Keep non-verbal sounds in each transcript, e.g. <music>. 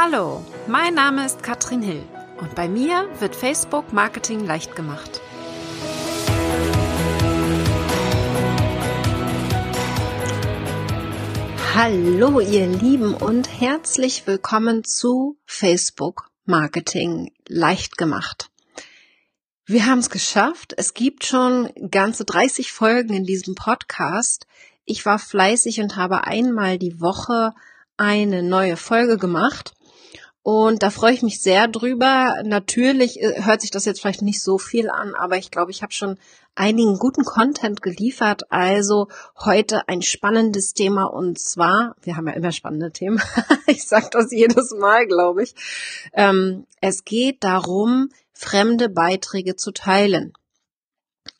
Hallo, mein Name ist Katrin Hill und bei mir wird Facebook Marketing leicht gemacht. Hallo ihr Lieben und herzlich willkommen zu Facebook Marketing leicht gemacht. Wir haben es geschafft. Es gibt schon ganze 30 Folgen in diesem Podcast. Ich war fleißig und habe einmal die Woche eine neue Folge gemacht. Und da freue ich mich sehr drüber. Natürlich äh, hört sich das jetzt vielleicht nicht so viel an, aber ich glaube, ich habe schon einigen guten Content geliefert. Also heute ein spannendes Thema und zwar, wir haben ja immer spannende Themen. <laughs> ich sage das jedes Mal, glaube ich. Ähm, es geht darum, fremde Beiträge zu teilen.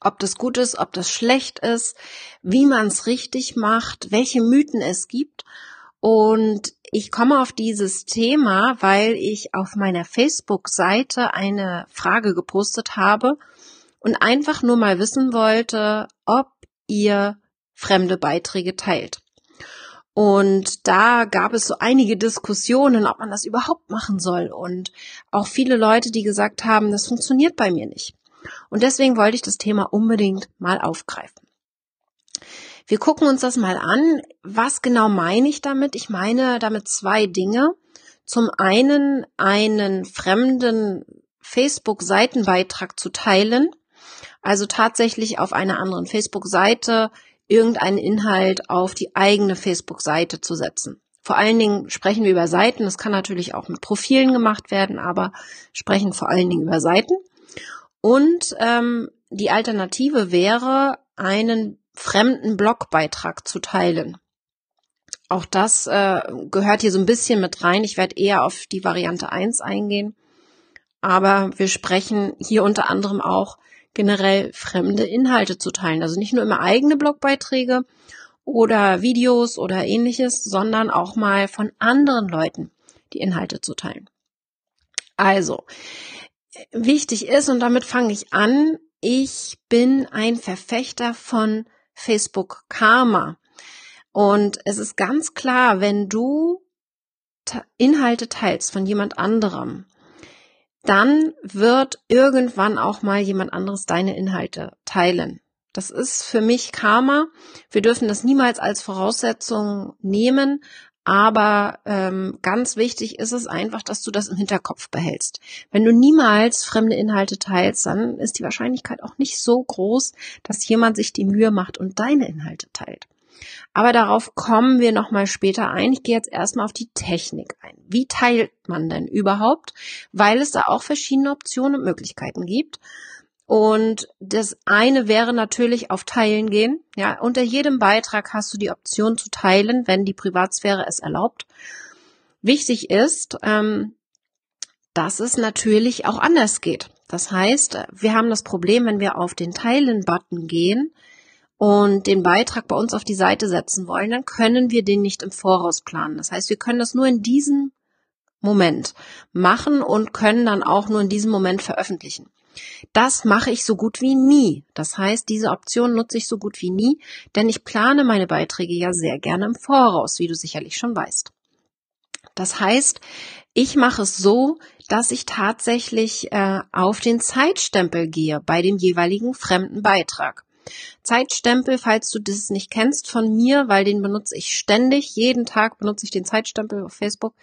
Ob das gut ist, ob das schlecht ist, wie man es richtig macht, welche Mythen es gibt und ich komme auf dieses Thema, weil ich auf meiner Facebook-Seite eine Frage gepostet habe und einfach nur mal wissen wollte, ob ihr fremde Beiträge teilt. Und da gab es so einige Diskussionen, ob man das überhaupt machen soll und auch viele Leute, die gesagt haben, das funktioniert bei mir nicht. Und deswegen wollte ich das Thema unbedingt mal aufgreifen. Wir gucken uns das mal an. Was genau meine ich damit? Ich meine damit zwei Dinge. Zum einen einen fremden Facebook-Seitenbeitrag zu teilen, also tatsächlich auf einer anderen Facebook-Seite irgendeinen Inhalt auf die eigene Facebook-Seite zu setzen. Vor allen Dingen sprechen wir über Seiten. Das kann natürlich auch mit Profilen gemacht werden, aber sprechen vor allen Dingen über Seiten. Und ähm, die Alternative wäre, einen fremden Blogbeitrag zu teilen. Auch das äh, gehört hier so ein bisschen mit rein. Ich werde eher auf die Variante 1 eingehen. Aber wir sprechen hier unter anderem auch generell fremde Inhalte zu teilen. Also nicht nur immer eigene Blogbeiträge oder Videos oder ähnliches, sondern auch mal von anderen Leuten die Inhalte zu teilen. Also, wichtig ist, und damit fange ich an, ich bin ein Verfechter von Facebook Karma. Und es ist ganz klar, wenn du Inhalte teilst von jemand anderem, dann wird irgendwann auch mal jemand anderes deine Inhalte teilen. Das ist für mich Karma. Wir dürfen das niemals als Voraussetzung nehmen, aber ähm, ganz wichtig ist es einfach, dass du das im Hinterkopf behältst. Wenn du niemals fremde Inhalte teilst, dann ist die Wahrscheinlichkeit auch nicht so groß, dass jemand sich die Mühe macht und deine Inhalte teilt. Aber darauf kommen wir nochmal später ein. Ich gehe jetzt erstmal auf die Technik ein. Wie teilt man denn überhaupt? Weil es da auch verschiedene Optionen und Möglichkeiten gibt. Und das eine wäre natürlich auf Teilen gehen. Ja, unter jedem Beitrag hast du die Option zu teilen, wenn die Privatsphäre es erlaubt. Wichtig ist, ähm, dass es natürlich auch anders geht. Das heißt, wir haben das Problem, wenn wir auf den Teilen-Button gehen und den Beitrag bei uns auf die Seite setzen wollen, dann können wir den nicht im Voraus planen. Das heißt, wir können das nur in diesem Moment machen und können dann auch nur in diesem Moment veröffentlichen. Das mache ich so gut wie nie. Das heißt, diese Option nutze ich so gut wie nie, denn ich plane meine Beiträge ja sehr gerne im Voraus, wie du sicherlich schon weißt. Das heißt, ich mache es so, dass ich tatsächlich äh, auf den Zeitstempel gehe bei dem jeweiligen fremden Beitrag. Zeitstempel, falls du das nicht kennst von mir, weil den benutze ich ständig. Jeden Tag benutze ich den Zeitstempel auf Facebook.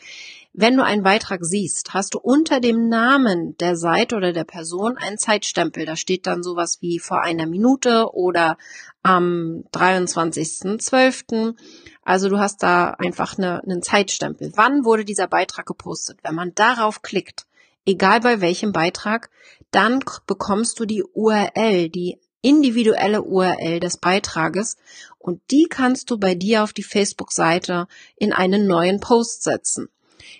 Wenn du einen Beitrag siehst, hast du unter dem Namen der Seite oder der Person einen Zeitstempel. Da steht dann sowas wie vor einer Minute oder am 23.12. Also du hast da einfach eine, einen Zeitstempel. Wann wurde dieser Beitrag gepostet? Wenn man darauf klickt, egal bei welchem Beitrag, dann bekommst du die URL, die individuelle URL des Beitrages und die kannst du bei dir auf die Facebook-Seite in einen neuen Post setzen.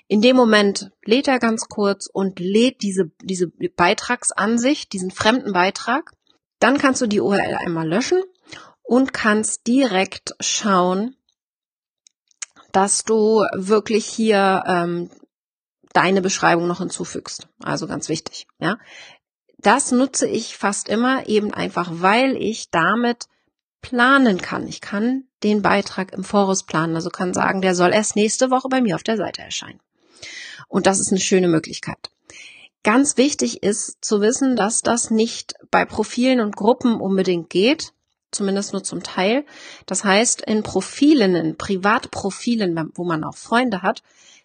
In dem Moment lädt er ganz kurz und lädt diese, diese Beitragsansicht, diesen fremden Beitrag. Dann kannst du die URL einmal löschen und kannst direkt schauen, dass du wirklich hier ähm, deine Beschreibung noch hinzufügst. Also ganz wichtig, ja das nutze ich fast immer eben einfach, weil ich damit planen kann. Ich kann den Beitrag im Voraus planen. Also kann sagen, der soll erst nächste Woche bei mir auf der Seite erscheinen. Und das ist eine schöne Möglichkeit. Ganz wichtig ist zu wissen, dass das nicht bei Profilen und Gruppen unbedingt geht, zumindest nur zum Teil. Das heißt, in Profilen, in Privatprofilen, wo man auch Freunde hat,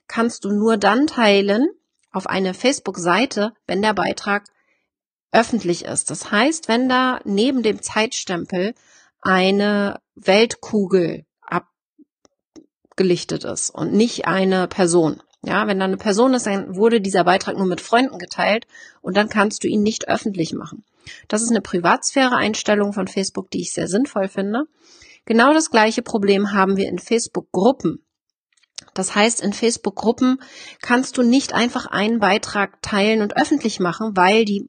kannst du nur dann teilen auf eine Facebook-Seite, wenn der Beitrag öffentlich ist. Das heißt, wenn da neben dem Zeitstempel eine Weltkugel abgelichtet ist und nicht eine Person. Ja, wenn da eine Person ist, dann wurde dieser Beitrag nur mit Freunden geteilt und dann kannst du ihn nicht öffentlich machen. Das ist eine Privatsphäre-Einstellung von Facebook, die ich sehr sinnvoll finde. Genau das gleiche Problem haben wir in Facebook-Gruppen. Das heißt, in Facebook-Gruppen kannst du nicht einfach einen Beitrag teilen und öffentlich machen, weil die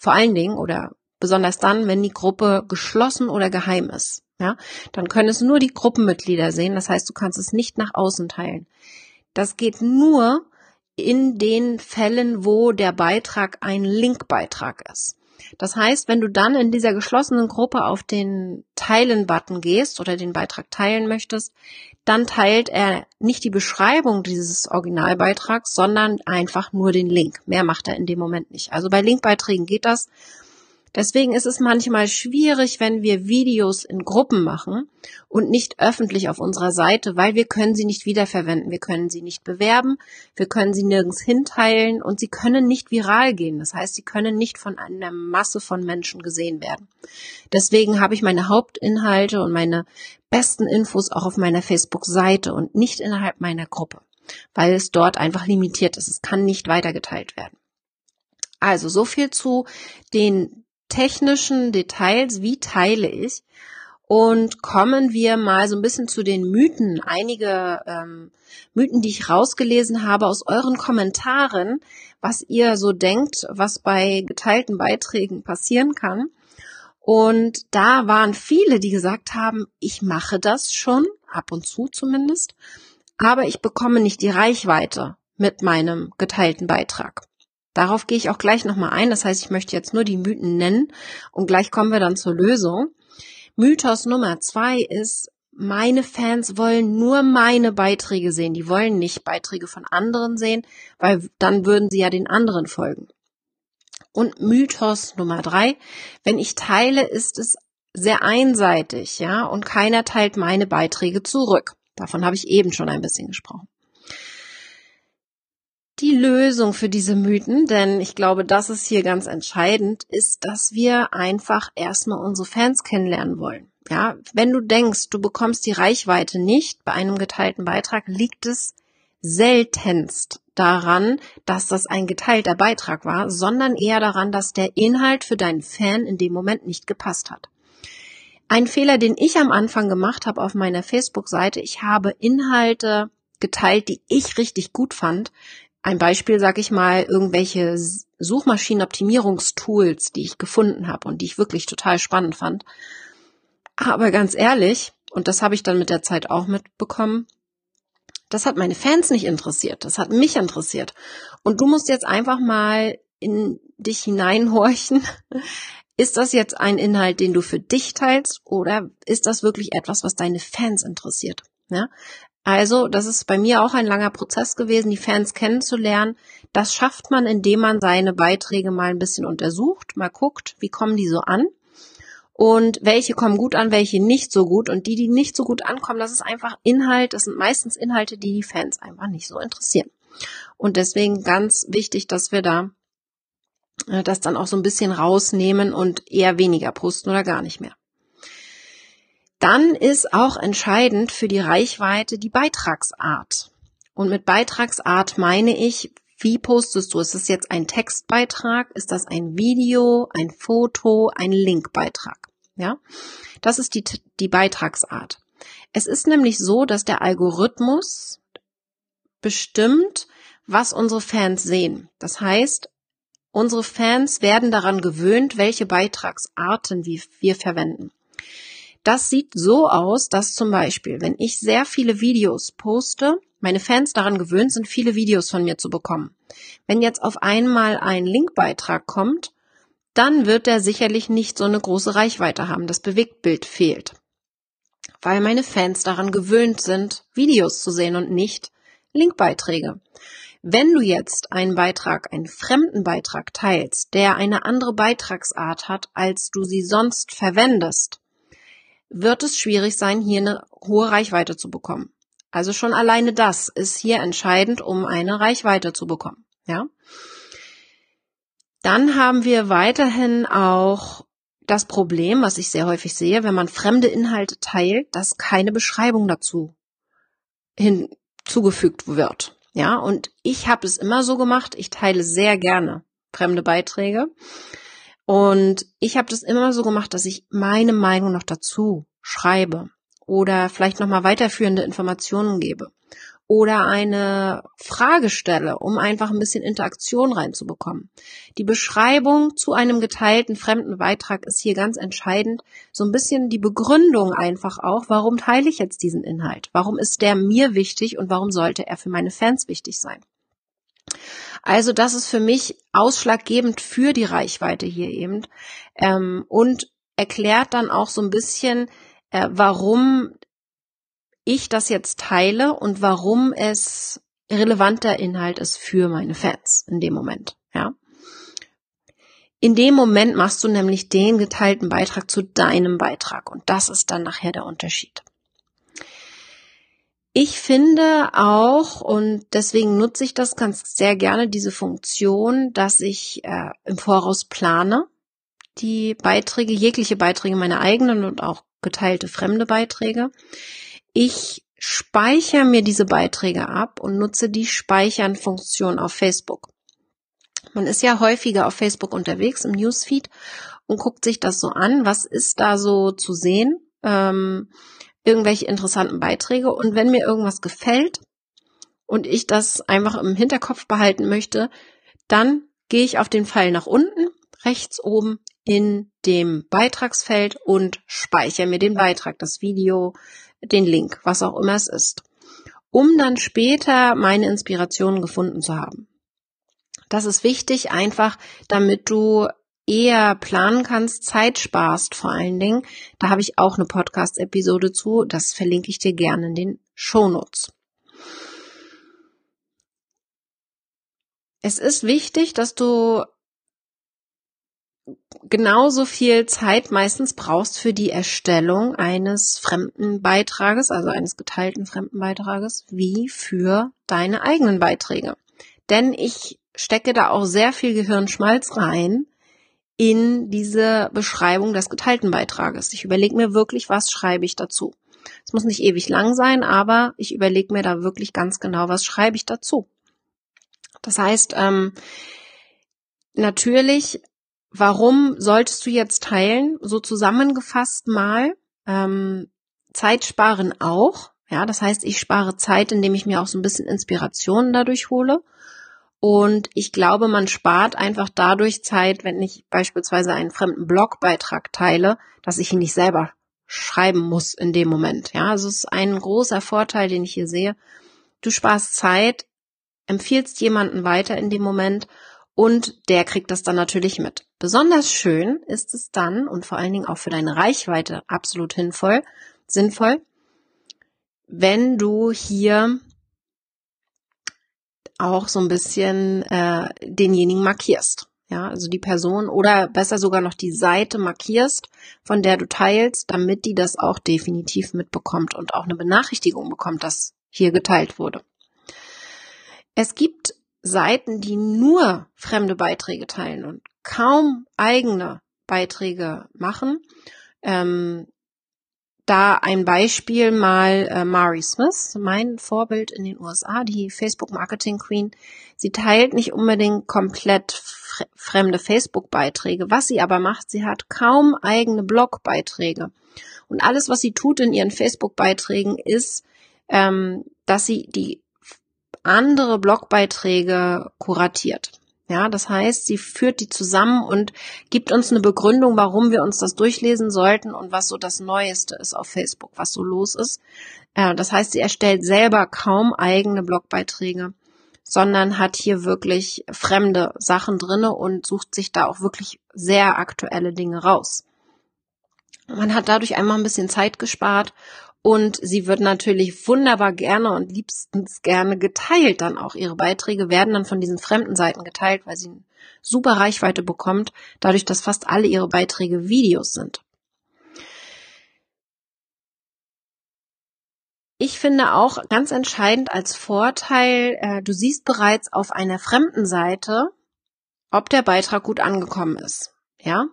vor allen Dingen oder besonders dann, wenn die Gruppe geschlossen oder geheim ist. Ja, dann können es nur die Gruppenmitglieder sehen. Das heißt, du kannst es nicht nach außen teilen. Das geht nur in den Fällen, wo der Beitrag ein Linkbeitrag ist. Das heißt, wenn du dann in dieser geschlossenen Gruppe auf den Teilen-Button gehst oder den Beitrag teilen möchtest, dann teilt er nicht die Beschreibung dieses Originalbeitrags, sondern einfach nur den Link. Mehr macht er in dem Moment nicht. Also bei Linkbeiträgen geht das. Deswegen ist es manchmal schwierig, wenn wir Videos in Gruppen machen und nicht öffentlich auf unserer Seite, weil wir können sie nicht wiederverwenden. Wir können sie nicht bewerben, wir können sie nirgends hinteilen und sie können nicht viral gehen. Das heißt, sie können nicht von einer Masse von Menschen gesehen werden. Deswegen habe ich meine Hauptinhalte und meine besten Infos auch auf meiner Facebook-Seite und nicht innerhalb meiner Gruppe, weil es dort einfach limitiert ist. Es kann nicht weitergeteilt werden. Also so viel zu den technischen Details, wie teile ich. Und kommen wir mal so ein bisschen zu den Mythen. Einige ähm, Mythen, die ich rausgelesen habe aus euren Kommentaren, was ihr so denkt, was bei geteilten Beiträgen passieren kann. Und da waren viele, die gesagt haben, ich mache das schon, ab und zu zumindest, aber ich bekomme nicht die Reichweite mit meinem geteilten Beitrag. Darauf gehe ich auch gleich nochmal ein. Das heißt, ich möchte jetzt nur die Mythen nennen und gleich kommen wir dann zur Lösung. Mythos Nummer zwei ist, meine Fans wollen nur meine Beiträge sehen. Die wollen nicht Beiträge von anderen sehen, weil dann würden sie ja den anderen folgen. Und Mythos Nummer drei, wenn ich teile, ist es sehr einseitig, ja, und keiner teilt meine Beiträge zurück. Davon habe ich eben schon ein bisschen gesprochen die Lösung für diese Mythen, denn ich glaube, das ist hier ganz entscheidend, ist, dass wir einfach erstmal unsere Fans kennenlernen wollen. Ja, wenn du denkst, du bekommst die Reichweite nicht bei einem geteilten Beitrag, liegt es seltenst daran, dass das ein geteilter Beitrag war, sondern eher daran, dass der Inhalt für deinen Fan in dem Moment nicht gepasst hat. Ein Fehler, den ich am Anfang gemacht habe auf meiner Facebook-Seite, ich habe Inhalte geteilt, die ich richtig gut fand, ein Beispiel, sag ich mal, irgendwelche Suchmaschinenoptimierungstools, die ich gefunden habe und die ich wirklich total spannend fand. Aber ganz ehrlich, und das habe ich dann mit der Zeit auch mitbekommen, das hat meine Fans nicht interessiert, das hat mich interessiert. Und du musst jetzt einfach mal in dich hineinhorchen. <laughs> Ist das jetzt ein Inhalt, den du für dich teilst oder ist das wirklich etwas, was deine Fans interessiert? Ja? Also, das ist bei mir auch ein langer Prozess gewesen, die Fans kennenzulernen. Das schafft man, indem man seine Beiträge mal ein bisschen untersucht, mal guckt, wie kommen die so an und welche kommen gut an, welche nicht so gut. Und die, die nicht so gut ankommen, das ist einfach Inhalt, das sind meistens Inhalte, die die Fans einfach nicht so interessieren. Und deswegen ganz wichtig, dass wir da äh, das dann auch so ein bisschen rausnehmen und eher weniger posten oder gar nicht mehr. Dann ist auch entscheidend für die Reichweite die Beitragsart. Und mit Beitragsart meine ich, wie postest du? Ist es jetzt ein Textbeitrag? Ist das ein Video, ein Foto, ein Linkbeitrag? Ja, das ist die, die Beitragsart. Es ist nämlich so, dass der Algorithmus bestimmt, was unsere Fans sehen. Das heißt, unsere Fans werden daran gewöhnt, welche Beitragsarten wir verwenden. Das sieht so aus, dass zum Beispiel, wenn ich sehr viele Videos poste, meine Fans daran gewöhnt sind, viele Videos von mir zu bekommen. Wenn jetzt auf einmal ein Linkbeitrag kommt, dann wird er sicherlich nicht so eine große Reichweite haben. Das Bewegtbild fehlt. Weil meine Fans daran gewöhnt sind, Videos zu sehen und nicht Linkbeiträge. Wenn du jetzt einen Beitrag, einen fremden Beitrag teilst, der eine andere Beitragsart hat, als du sie sonst verwendest, wird es schwierig sein, hier eine hohe Reichweite zu bekommen. Also schon alleine das ist hier entscheidend, um eine Reichweite zu bekommen. Ja. Dann haben wir weiterhin auch das Problem, was ich sehr häufig sehe, wenn man fremde Inhalte teilt, dass keine Beschreibung dazu hinzugefügt wird. Ja, und ich habe es immer so gemacht, ich teile sehr gerne fremde Beiträge. Und ich habe das immer so gemacht, dass ich meine Meinung noch dazu schreibe oder vielleicht nochmal weiterführende Informationen gebe oder eine Frage stelle, um einfach ein bisschen Interaktion reinzubekommen. Die Beschreibung zu einem geteilten fremden Beitrag ist hier ganz entscheidend. So ein bisschen die Begründung einfach auch, warum teile ich jetzt diesen Inhalt? Warum ist der mir wichtig und warum sollte er für meine Fans wichtig sein? Also das ist für mich ausschlaggebend für die Reichweite hier eben ähm, und erklärt dann auch so ein bisschen, äh, warum ich das jetzt teile und warum es relevanter Inhalt ist für meine Fans in dem Moment, ja. In dem Moment machst du nämlich den geteilten Beitrag zu deinem Beitrag und das ist dann nachher der Unterschied. Ich finde auch, und deswegen nutze ich das ganz sehr gerne, diese Funktion, dass ich äh, im Voraus plane, die Beiträge, jegliche Beiträge, meine eigenen und auch geteilte fremde Beiträge. Ich speichere mir diese Beiträge ab und nutze die Speichern-Funktion auf Facebook. Man ist ja häufiger auf Facebook unterwegs im Newsfeed und guckt sich das so an, was ist da so zu sehen, ähm, irgendwelche interessanten Beiträge und wenn mir irgendwas gefällt und ich das einfach im Hinterkopf behalten möchte, dann gehe ich auf den Pfeil nach unten, rechts oben in dem Beitragsfeld und speichere mir den Beitrag, das Video, den Link, was auch immer es ist, um dann später meine Inspirationen gefunden zu haben. Das ist wichtig, einfach damit du eher planen kannst, Zeit sparst vor allen Dingen. Da habe ich auch eine Podcast-Episode zu, das verlinke ich dir gerne in den Shownotes. Es ist wichtig, dass du genauso viel Zeit meistens brauchst für die Erstellung eines fremden Beitrages, also eines geteilten fremden Beitrages, wie für deine eigenen Beiträge. Denn ich stecke da auch sehr viel Gehirnschmalz rein in diese Beschreibung des geteilten Beitrages. Ich überlege mir wirklich, was schreibe ich dazu. Es muss nicht ewig lang sein, aber ich überlege mir da wirklich ganz genau, was schreibe ich dazu. Das heißt, ähm, natürlich Warum solltest du jetzt teilen? So zusammengefasst mal. Ähm, Zeit sparen auch. Ja, das heißt, ich spare Zeit, indem ich mir auch so ein bisschen Inspirationen dadurch hole. Und ich glaube, man spart einfach dadurch Zeit, wenn ich beispielsweise einen fremden Blogbeitrag teile, dass ich ihn nicht selber schreiben muss in dem Moment. Ja, also es ist ein großer Vorteil, den ich hier sehe. Du sparst Zeit, empfiehlst jemanden weiter in dem Moment und der kriegt das dann natürlich mit. Besonders schön ist es dann und vor allen Dingen auch für deine Reichweite absolut hinvoll, sinnvoll, wenn du hier auch so ein bisschen äh, denjenigen markierst. Ja, also die Person oder besser sogar noch die Seite markierst, von der du teilst, damit die das auch definitiv mitbekommt und auch eine Benachrichtigung bekommt, dass hier geteilt wurde. Es gibt Seiten, die nur fremde Beiträge teilen und kaum eigene Beiträge machen. Ähm, da ein Beispiel mal äh, Mari Smith, mein Vorbild in den USA, die Facebook Marketing Queen. Sie teilt nicht unbedingt komplett fremde Facebook-Beiträge. Was sie aber macht, sie hat kaum eigene Blog-Beiträge. Und alles, was sie tut in ihren Facebook-Beiträgen, ist, ähm, dass sie die andere Blogbeiträge kuratiert. Ja, das heißt, sie führt die zusammen und gibt uns eine Begründung, warum wir uns das durchlesen sollten und was so das Neueste ist auf Facebook, was so los ist. Äh, das heißt, sie erstellt selber kaum eigene Blogbeiträge, sondern hat hier wirklich fremde Sachen drinne und sucht sich da auch wirklich sehr aktuelle Dinge raus. Man hat dadurch einmal ein bisschen Zeit gespart Und sie wird natürlich wunderbar gerne und liebstens gerne geteilt dann auch. Ihre Beiträge werden dann von diesen fremden Seiten geteilt, weil sie eine super Reichweite bekommt, dadurch, dass fast alle ihre Beiträge Videos sind. Ich finde auch ganz entscheidend als Vorteil, äh, du siehst bereits auf einer fremden Seite, ob der Beitrag gut angekommen ist. Ja,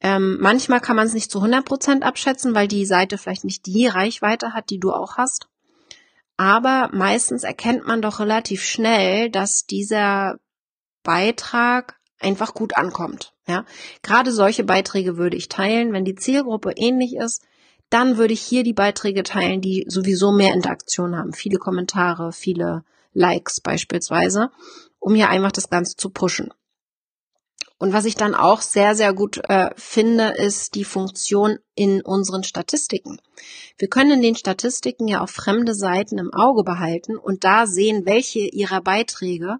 ähm, manchmal kann man es nicht zu 100 Prozent abschätzen, weil die Seite vielleicht nicht die Reichweite hat, die du auch hast. Aber meistens erkennt man doch relativ schnell, dass dieser Beitrag einfach gut ankommt. Ja, gerade solche Beiträge würde ich teilen, wenn die Zielgruppe ähnlich ist dann würde ich hier die Beiträge teilen, die sowieso mehr Interaktion haben. Viele Kommentare, viele Likes beispielsweise, um hier einfach das Ganze zu pushen. Und was ich dann auch sehr, sehr gut äh, finde, ist die Funktion in unseren Statistiken. Wir können in den Statistiken ja auch fremde Seiten im Auge behalten und da sehen, welche ihrer Beiträge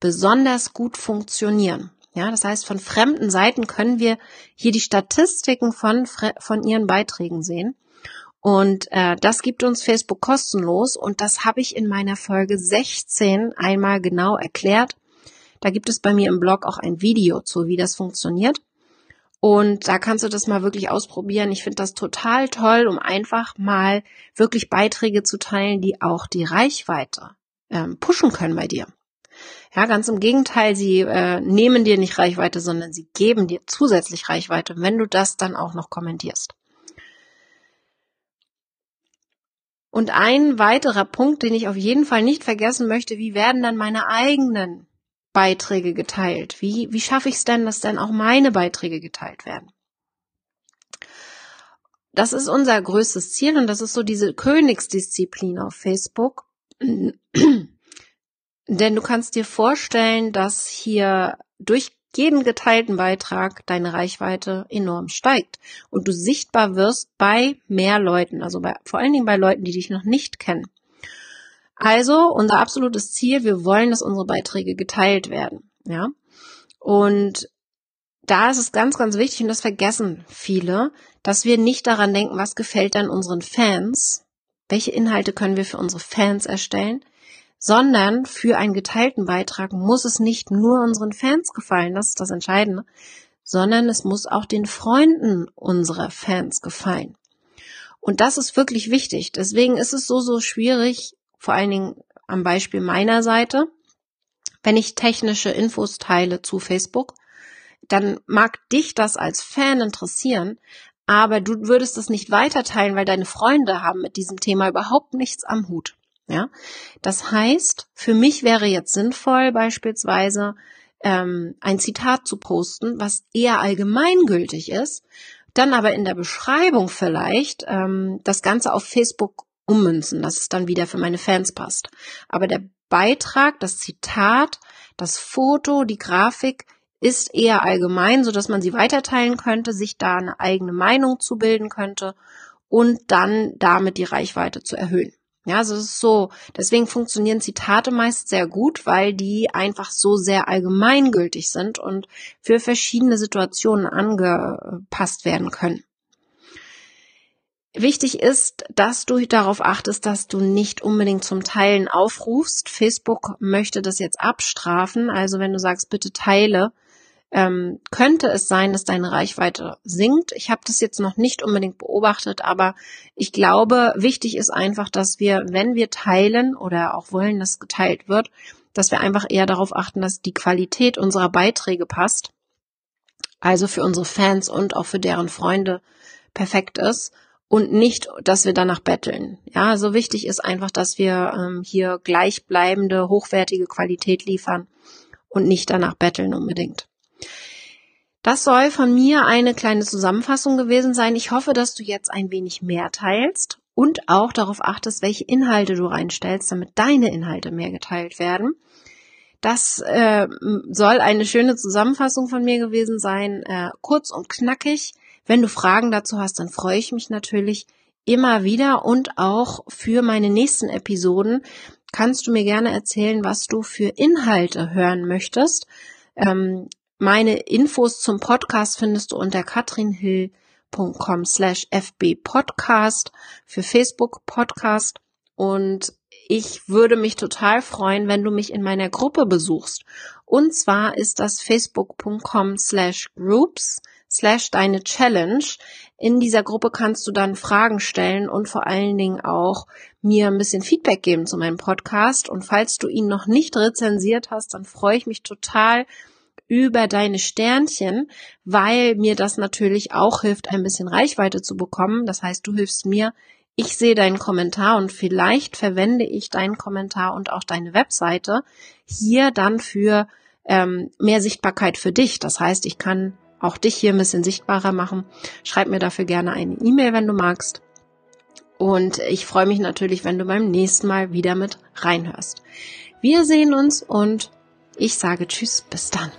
besonders gut funktionieren. Ja, das heißt, von fremden Seiten können wir hier die Statistiken von, von ihren Beiträgen sehen. Und äh, das gibt uns Facebook kostenlos und das habe ich in meiner Folge 16 einmal genau erklärt. Da gibt es bei mir im Blog auch ein Video zu, wie das funktioniert. Und da kannst du das mal wirklich ausprobieren. Ich finde das total toll, um einfach mal wirklich Beiträge zu teilen, die auch die Reichweite ähm, pushen können bei dir. Ja, ganz im Gegenteil, sie äh, nehmen dir nicht Reichweite, sondern sie geben dir zusätzlich Reichweite, wenn du das dann auch noch kommentierst. Und ein weiterer Punkt, den ich auf jeden Fall nicht vergessen möchte, wie werden dann meine eigenen Beiträge geteilt? Wie, wie schaffe ich es denn, dass dann auch meine Beiträge geteilt werden? Das ist unser größtes Ziel und das ist so diese Königsdisziplin auf Facebook. <clears throat> Denn du kannst dir vorstellen, dass hier durch jeden geteilten Beitrag deine Reichweite enorm steigt und du sichtbar wirst bei mehr Leuten, also bei, vor allen Dingen bei Leuten, die dich noch nicht kennen. Also unser absolutes Ziel, wir wollen, dass unsere Beiträge geteilt werden, ja. Und da ist es ganz, ganz wichtig, und das vergessen viele, dass wir nicht daran denken, was gefällt dann unseren Fans, welche Inhalte können wir für unsere Fans erstellen, sondern für einen geteilten Beitrag muss es nicht nur unseren Fans gefallen, das ist das Entscheidende, sondern es muss auch den Freunden unserer Fans gefallen. Und das ist wirklich wichtig. Deswegen ist es so, so schwierig, vor allen Dingen am Beispiel meiner Seite, wenn ich technische Infos teile zu Facebook, dann mag dich das als Fan interessieren, aber du würdest es nicht weiterteilen, weil deine Freunde haben mit diesem Thema überhaupt nichts am Hut. Ja, das heißt, für mich wäre jetzt sinnvoll beispielsweise ähm, ein Zitat zu posten, was eher allgemeingültig ist, dann aber in der Beschreibung vielleicht ähm, das Ganze auf Facebook ummünzen, dass es dann wieder für meine Fans passt. Aber der Beitrag, das Zitat, das Foto, die Grafik ist eher allgemein, so dass man sie weiterteilen könnte, sich da eine eigene Meinung zu bilden könnte und dann damit die Reichweite zu erhöhen. Ja, also es ist so, deswegen funktionieren Zitate meist sehr gut, weil die einfach so sehr allgemeingültig sind und für verschiedene Situationen angepasst werden können. Wichtig ist, dass du darauf achtest, dass du nicht unbedingt zum Teilen aufrufst. Facebook möchte das jetzt abstrafen. Also wenn du sagst, bitte teile, ähm, könnte es sein, dass deine Reichweite sinkt. Ich habe das jetzt noch nicht unbedingt beobachtet, aber ich glaube, wichtig ist einfach, dass wir, wenn wir teilen oder auch wollen, dass geteilt wird, dass wir einfach eher darauf achten, dass die Qualität unserer Beiträge passt. Also für unsere Fans und auch für deren Freunde perfekt ist und nicht, dass wir danach betteln. Ja, so wichtig ist einfach, dass wir ähm, hier gleichbleibende, hochwertige Qualität liefern und nicht danach betteln unbedingt. Das soll von mir eine kleine Zusammenfassung gewesen sein. Ich hoffe, dass du jetzt ein wenig mehr teilst und auch darauf achtest, welche Inhalte du reinstellst, damit deine Inhalte mehr geteilt werden. Das äh, soll eine schöne Zusammenfassung von mir gewesen sein, äh, kurz und knackig. Wenn du Fragen dazu hast, dann freue ich mich natürlich immer wieder und auch für meine nächsten Episoden kannst du mir gerne erzählen, was du für Inhalte hören möchtest. Ähm, meine Infos zum Podcast findest du unter katrinhill.de facebook.com slash fbpodcast für Facebook Podcast und ich würde mich total freuen, wenn du mich in meiner Gruppe besuchst. Und zwar ist das facebook.com slash groups slash deine Challenge. In dieser Gruppe kannst du dann Fragen stellen und vor allen Dingen auch mir ein bisschen Feedback geben zu meinem Podcast. Und falls du ihn noch nicht rezensiert hast, dann freue ich mich total über deine Sternchen, weil mir das natürlich auch hilft, ein bisschen Reichweite zu bekommen. Das heißt, du hilfst mir, ich sehe deinen Kommentar und vielleicht verwende ich deinen Kommentar und auch deine Webseite hier dann für ähm, mehr Sichtbarkeit für dich. Das heißt, ich kann auch dich hier ein bisschen sichtbarer machen. Schreib mir dafür gerne eine E-Mail, wenn du magst. Und ich freue mich natürlich, wenn du beim nächsten Mal wieder mit reinhörst. Wir sehen uns und ich sage Tschüss, bis dann.